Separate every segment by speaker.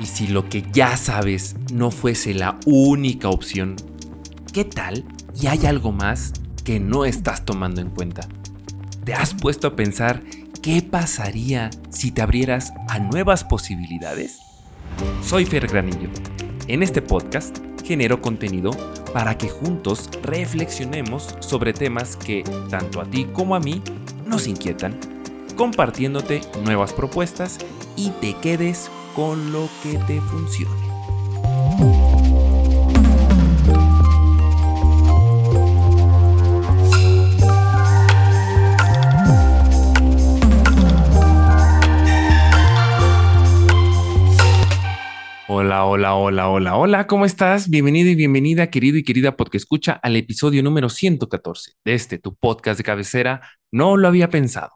Speaker 1: Y si lo que ya sabes no fuese la única opción, ¿qué tal y hay algo más que no estás tomando en cuenta? ¿Te has puesto a pensar qué pasaría si te abrieras a nuevas posibilidades? Soy Fer Granillo. En este podcast genero contenido para que juntos reflexionemos sobre temas que tanto a ti como a mí nos inquietan, compartiéndote nuevas propuestas y te quedes con lo que te funcione. Hola, hola, hola, hola, hola, ¿cómo estás? Bienvenido y bienvenida, querido y querida porque escucha al episodio número 114 de este, tu podcast de cabecera. No lo había pensado.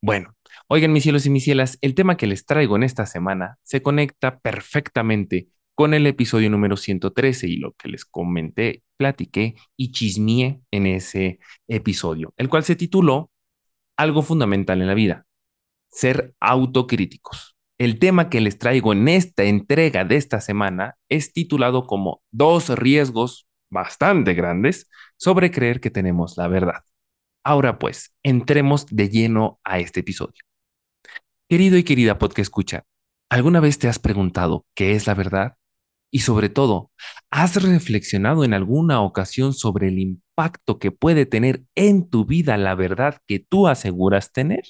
Speaker 1: Bueno, Oigan, mis cielos y mis cielas, el tema que les traigo en esta semana se conecta perfectamente con el episodio número 113 y lo que les comenté, platiqué y chismié en ese episodio, el cual se tituló Algo fundamental en la vida, ser autocríticos. El tema que les traigo en esta entrega de esta semana es titulado como Dos riesgos bastante grandes sobre creer que tenemos la verdad. Ahora pues, entremos de lleno a este episodio. Querido y querida podcast escucha, ¿alguna vez te has preguntado qué es la verdad? Y sobre todo, ¿has reflexionado en alguna ocasión sobre el impacto que puede tener en tu vida la verdad que tú aseguras tener?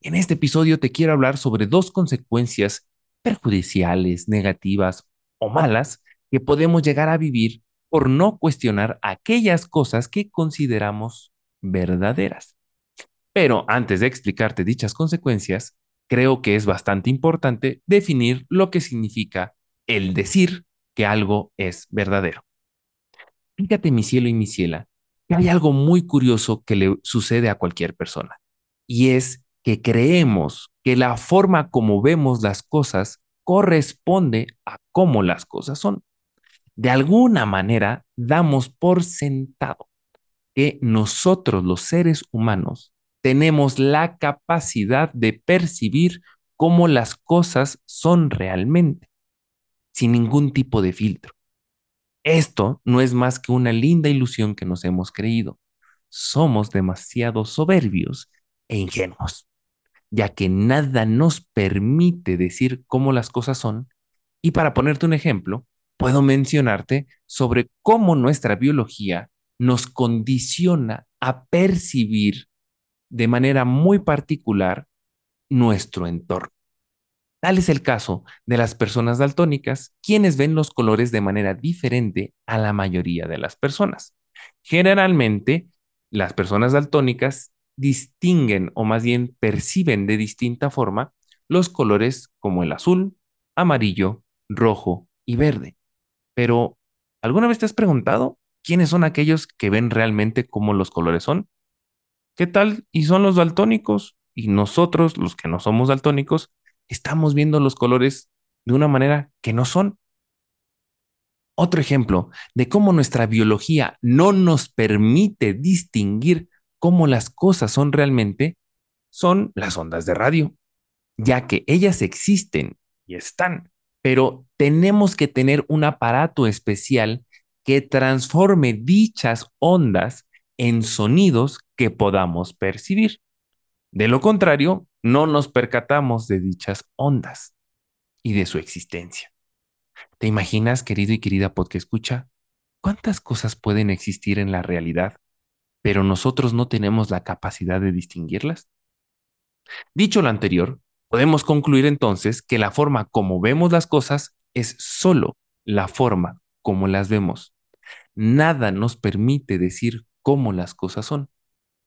Speaker 1: En este episodio te quiero hablar sobre dos consecuencias perjudiciales, negativas o malas que podemos llegar a vivir por no cuestionar aquellas cosas que consideramos verdaderas. Pero antes de explicarte dichas consecuencias, creo que es bastante importante definir lo que significa el decir que algo es verdadero. Fíjate, mi cielo y mi ciela, que hay algo muy curioso que le sucede a cualquier persona, y es que creemos que la forma como vemos las cosas corresponde a cómo las cosas son. De alguna manera, damos por sentado que nosotros los seres humanos tenemos la capacidad de percibir cómo las cosas son realmente, sin ningún tipo de filtro. Esto no es más que una linda ilusión que nos hemos creído. Somos demasiado soberbios e ingenuos, ya que nada nos permite decir cómo las cosas son. Y para ponerte un ejemplo, puedo mencionarte sobre cómo nuestra biología nos condiciona a percibir de manera muy particular nuestro entorno. Tal es el caso de las personas daltónicas, quienes ven los colores de manera diferente a la mayoría de las personas. Generalmente, las personas daltónicas distinguen o más bien perciben de distinta forma los colores como el azul, amarillo, rojo y verde. Pero, ¿alguna vez te has preguntado quiénes son aquellos que ven realmente cómo los colores son? ¿Qué tal? Y son los daltónicos. Y nosotros, los que no somos daltónicos, estamos viendo los colores de una manera que no son. Otro ejemplo de cómo nuestra biología no nos permite distinguir cómo las cosas son realmente son las ondas de radio, ya que ellas existen y están, pero tenemos que tener un aparato especial que transforme dichas ondas en sonidos que podamos percibir. De lo contrario, no nos percatamos de dichas ondas y de su existencia. ¿Te imaginas, querido y querida podcast escucha, cuántas cosas pueden existir en la realidad, pero nosotros no tenemos la capacidad de distinguirlas? Dicho lo anterior, podemos concluir entonces que la forma como vemos las cosas es solo la forma como las vemos. Nada nos permite decir cómo las cosas son.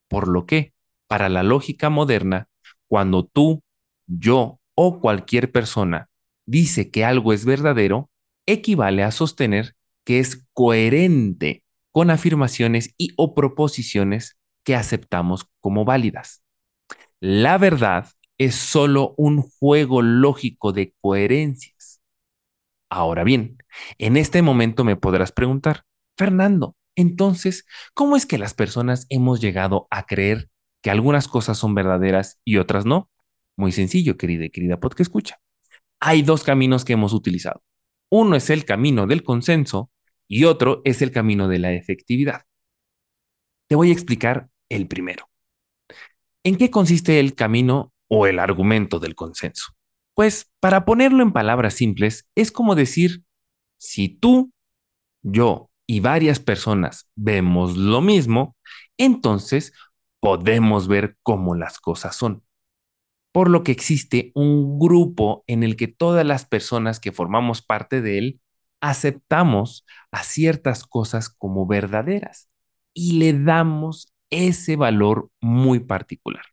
Speaker 1: Por lo que, para la lógica moderna, cuando tú, yo o cualquier persona dice que algo es verdadero, equivale a sostener que es coherente con afirmaciones y o proposiciones que aceptamos como válidas. La verdad es solo un juego lógico de coherencias. Ahora bien, en este momento me podrás preguntar, Fernando, entonces, ¿cómo es que las personas hemos llegado a creer que algunas cosas son verdaderas y otras no? Muy sencillo, querida y querida podcast escucha. hay dos caminos que hemos utilizado. Uno es el camino del consenso y otro es el camino de la efectividad. Te voy a explicar el primero. ¿En qué consiste el camino o el argumento del consenso? Pues para ponerlo en palabras simples, es como decir, si tú, yo y varias personas vemos lo mismo, entonces podemos ver cómo las cosas son. Por lo que existe un grupo en el que todas las personas que formamos parte de él aceptamos a ciertas cosas como verdaderas y le damos ese valor muy particular.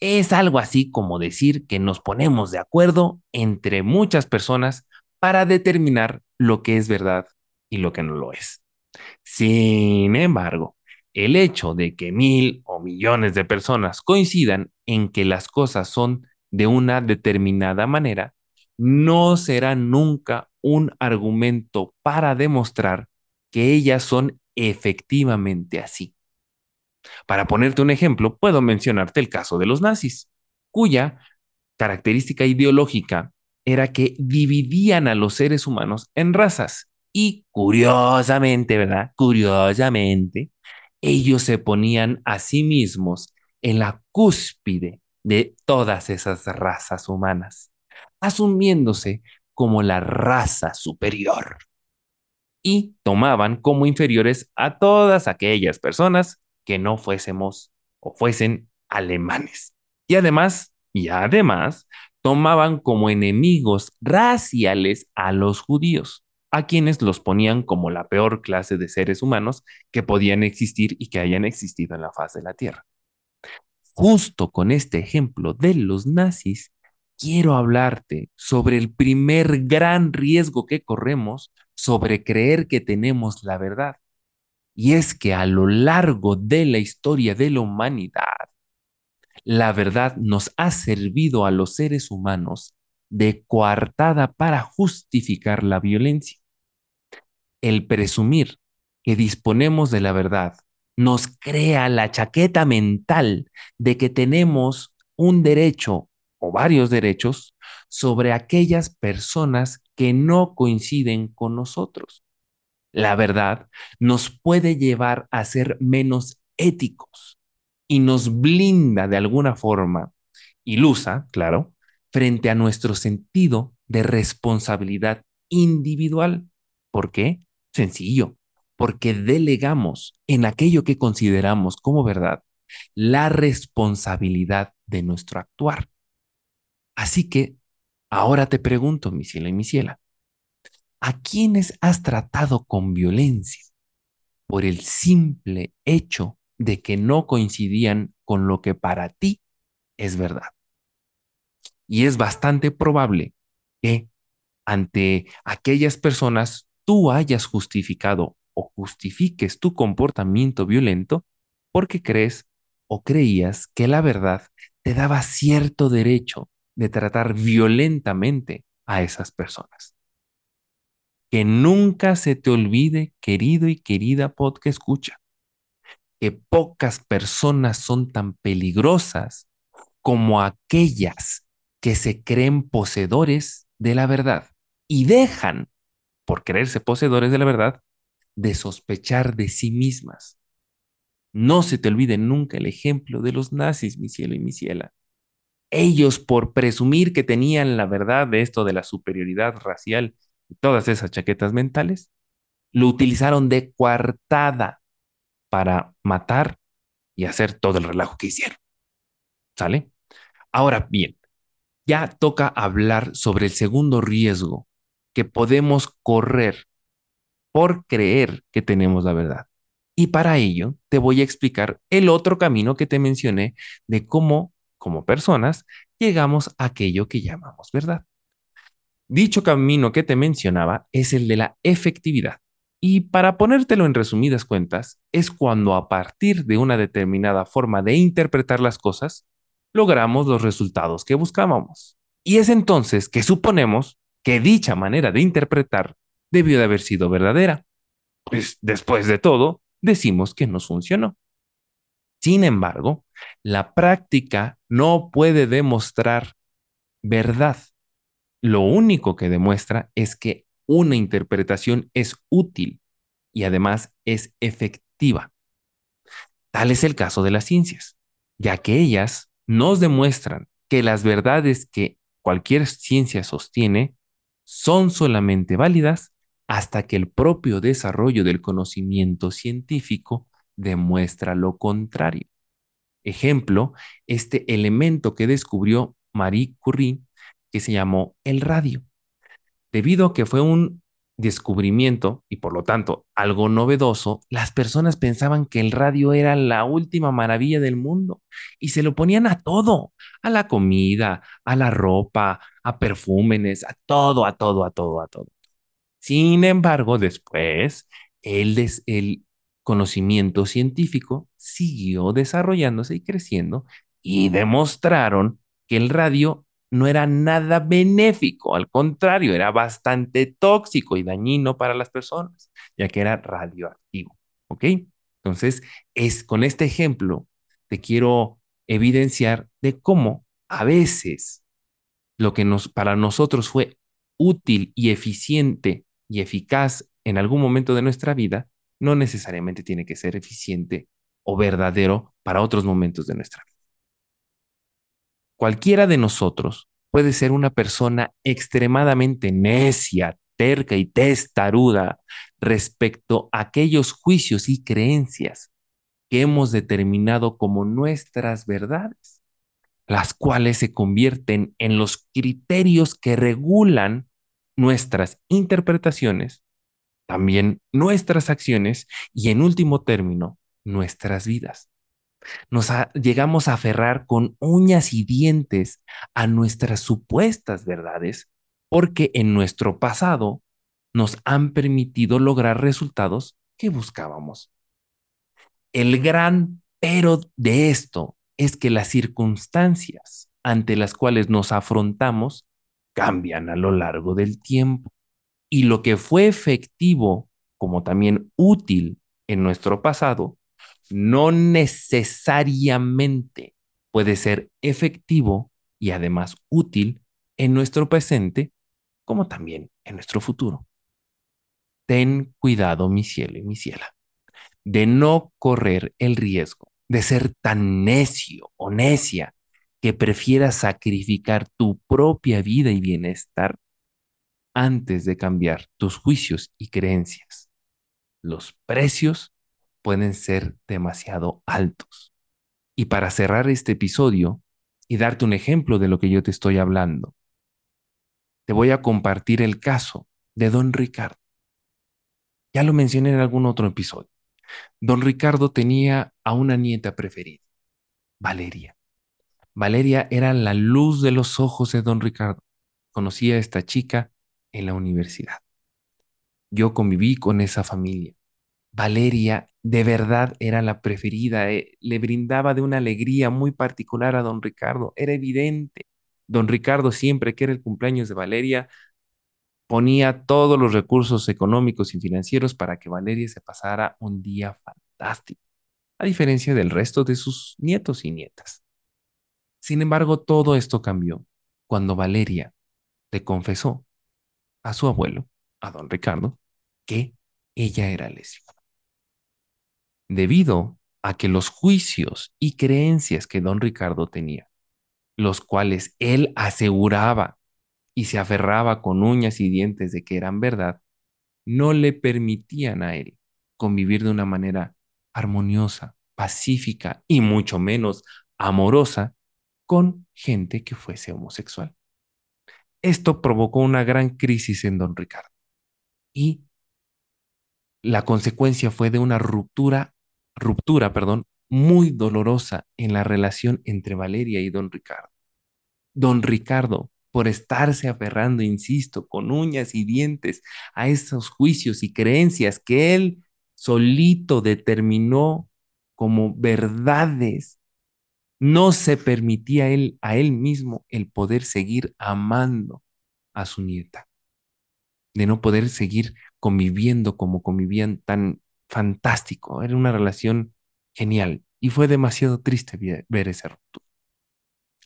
Speaker 1: Es algo así como decir que nos ponemos de acuerdo entre muchas personas para determinar lo que es verdad y lo que no lo es. Sin embargo, el hecho de que mil o millones de personas coincidan en que las cosas son de una determinada manera, no será nunca un argumento para demostrar que ellas son efectivamente así. Para ponerte un ejemplo, puedo mencionarte el caso de los nazis, cuya característica ideológica era que dividían a los seres humanos en razas y curiosamente, ¿verdad? Curiosamente, ellos se ponían a sí mismos en la cúspide de todas esas razas humanas, asumiéndose como la raza superior y tomaban como inferiores a todas aquellas personas que no fuésemos o fuesen alemanes. Y además, y además, tomaban como enemigos raciales a los judíos, a quienes los ponían como la peor clase de seres humanos que podían existir y que hayan existido en la faz de la Tierra. Justo con este ejemplo de los nazis, quiero hablarte sobre el primer gran riesgo que corremos sobre creer que tenemos la verdad. Y es que a lo largo de la historia de la humanidad, la verdad nos ha servido a los seres humanos de coartada para justificar la violencia. El presumir que disponemos de la verdad nos crea la chaqueta mental de que tenemos un derecho o varios derechos sobre aquellas personas que no coinciden con nosotros. La verdad nos puede llevar a ser menos éticos y nos blinda de alguna forma, ilusa, claro, frente a nuestro sentido de responsabilidad individual. ¿Por qué? Sencillo, porque delegamos en aquello que consideramos como verdad la responsabilidad de nuestro actuar. Así que ahora te pregunto, mi ciela y mi ciela, ¿a quiénes has tratado con violencia por el simple hecho de que no coincidían con lo que para ti es verdad? Y es bastante probable que ante aquellas personas tú hayas justificado o justifiques tu comportamiento violento porque crees o creías que la verdad te daba cierto derecho de tratar violentamente a esas personas. Que nunca se te olvide, querido y querida podcast escucha, que pocas personas son tan peligrosas como aquellas que se creen poseedores de la verdad y dejan, por creerse poseedores de la verdad, de sospechar de sí mismas. No se te olvide nunca el ejemplo de los nazis, mi cielo y mi ciela. Ellos, por presumir que tenían la verdad de esto de la superioridad racial y todas esas chaquetas mentales, lo utilizaron de coartada para matar y hacer todo el relajo que hicieron. ¿Sale? Ahora bien, ya toca hablar sobre el segundo riesgo que podemos correr por creer que tenemos la verdad. Y para ello te voy a explicar el otro camino que te mencioné de cómo como personas, llegamos a aquello que llamamos verdad. Dicho camino que te mencionaba es el de la efectividad. Y para ponértelo en resumidas cuentas, es cuando a partir de una determinada forma de interpretar las cosas, logramos los resultados que buscábamos. Y es entonces que suponemos que dicha manera de interpretar debió de haber sido verdadera. Pues después de todo, decimos que nos funcionó. Sin embargo, la práctica no puede demostrar verdad. lo único que demuestra es que una interpretación es útil y además es efectiva. Tal es el caso de las ciencias, ya que ellas nos demuestran que las verdades que cualquier ciencia sostiene son solamente válidas hasta que el propio desarrollo del conocimiento científico demuestra lo contrario. Ejemplo, este elemento que descubrió Marie Curie, que se llamó el radio. Debido a que fue un descubrimiento y por lo tanto algo novedoso, las personas pensaban que el radio era la última maravilla del mundo y se lo ponían a todo, a la comida, a la ropa, a perfúmenes, a todo, a todo, a todo, a todo. Sin embargo, después el, el conocimiento científico siguió desarrollándose y creciendo y demostraron que el radio no era nada benéfico, al contrario, era bastante tóxico y dañino para las personas, ya que era radioactivo. ¿Ok? Entonces, es con este ejemplo te quiero evidenciar de cómo a veces lo que nos, para nosotros fue útil y eficiente y eficaz en algún momento de nuestra vida, no necesariamente tiene que ser eficiente o verdadero para otros momentos de nuestra vida. Cualquiera de nosotros puede ser una persona extremadamente necia, terca y testaruda respecto a aquellos juicios y creencias que hemos determinado como nuestras verdades, las cuales se convierten en los criterios que regulan nuestras interpretaciones, también nuestras acciones y en último término, nuestras vidas nos llegamos a aferrar con uñas y dientes a nuestras supuestas verdades porque en nuestro pasado nos han permitido lograr resultados que buscábamos. El gran pero de esto es que las circunstancias ante las cuales nos afrontamos cambian a lo largo del tiempo y lo que fue efectivo como también útil en nuestro pasado no necesariamente puede ser efectivo y además útil en nuestro presente como también en nuestro futuro. Ten cuidado, mi cielo y mi ciela, de no correr el riesgo de ser tan necio o necia que prefieras sacrificar tu propia vida y bienestar antes de cambiar tus juicios y creencias. Los precios pueden ser demasiado altos. Y para cerrar este episodio y darte un ejemplo de lo que yo te estoy hablando, te voy a compartir el caso de don Ricardo. Ya lo mencioné en algún otro episodio. Don Ricardo tenía a una nieta preferida, Valeria. Valeria era la luz de los ojos de don Ricardo. Conocía a esta chica en la universidad. Yo conviví con esa familia. Valeria de verdad era la preferida, eh, le brindaba de una alegría muy particular a don Ricardo, era evidente. Don Ricardo siempre que era el cumpleaños de Valeria ponía todos los recursos económicos y financieros para que Valeria se pasara un día fantástico, a diferencia del resto de sus nietos y nietas. Sin embargo, todo esto cambió cuando Valeria le confesó a su abuelo, a don Ricardo, que ella era lesiva debido a que los juicios y creencias que don Ricardo tenía, los cuales él aseguraba y se aferraba con uñas y dientes de que eran verdad, no le permitían a él convivir de una manera armoniosa, pacífica y mucho menos amorosa con gente que fuese homosexual. Esto provocó una gran crisis en don Ricardo y la consecuencia fue de una ruptura ruptura, perdón, muy dolorosa en la relación entre Valeria y don Ricardo. Don Ricardo, por estarse aferrando, insisto, con uñas y dientes a esos juicios y creencias que él solito determinó como verdades, no se permitía él, a él mismo el poder seguir amando a su nieta, de no poder seguir conviviendo como convivían tan fantástico, era una relación genial y fue demasiado triste ver esa ruptura.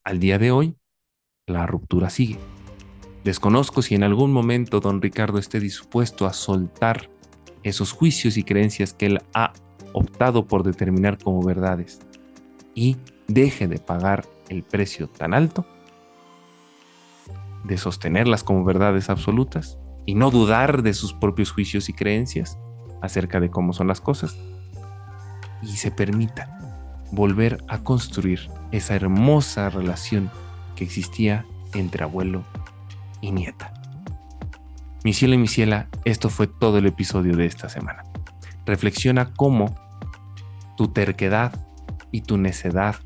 Speaker 1: Al día de hoy, la ruptura sigue. Desconozco si en algún momento don Ricardo esté dispuesto a soltar esos juicios y creencias que él ha optado por determinar como verdades y deje de pagar el precio tan alto de sostenerlas como verdades absolutas y no dudar de sus propios juicios y creencias acerca de cómo son las cosas y se permita volver a construir esa hermosa relación que existía entre abuelo y nieta. Mi cielo y mi ciela, esto fue todo el episodio de esta semana. Reflexiona cómo tu terquedad y tu necedad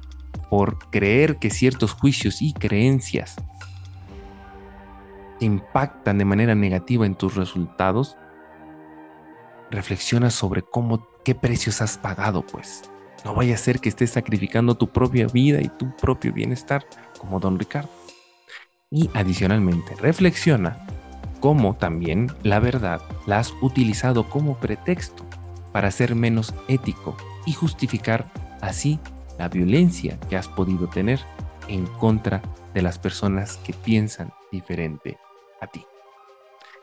Speaker 1: por creer que ciertos juicios y creencias impactan de manera negativa en tus resultados, reflexiona sobre cómo, qué precios has pagado, pues. No vaya a ser que estés sacrificando tu propia vida y tu propio bienestar, como don Ricardo. Y adicionalmente, reflexiona cómo también la verdad la has utilizado como pretexto para ser menos ético y justificar así la violencia que has podido tener en contra de las personas que piensan diferente a ti.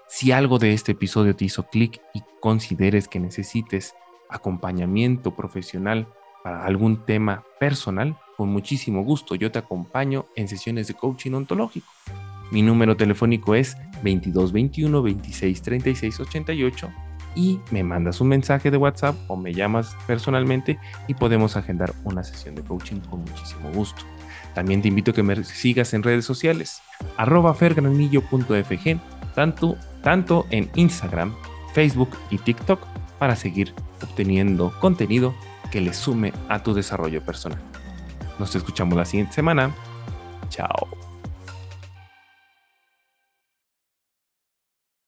Speaker 1: Si algo de este episodio te hizo clic y consideres que necesites acompañamiento profesional para algún tema personal, con muchísimo gusto yo te acompaño en sesiones de coaching ontológico. Mi número telefónico es 2221 26 36 88 y me mandas un mensaje de WhatsApp o me llamas personalmente y podemos agendar una sesión de coaching con muchísimo gusto. También te invito a que me sigas en redes sociales, arroba fergranillo.fg, tanto, tanto en Instagram, Facebook y TikTok para seguir obteniendo contenido que le sume a tu desarrollo personal. Nos escuchamos la siguiente semana. Chao.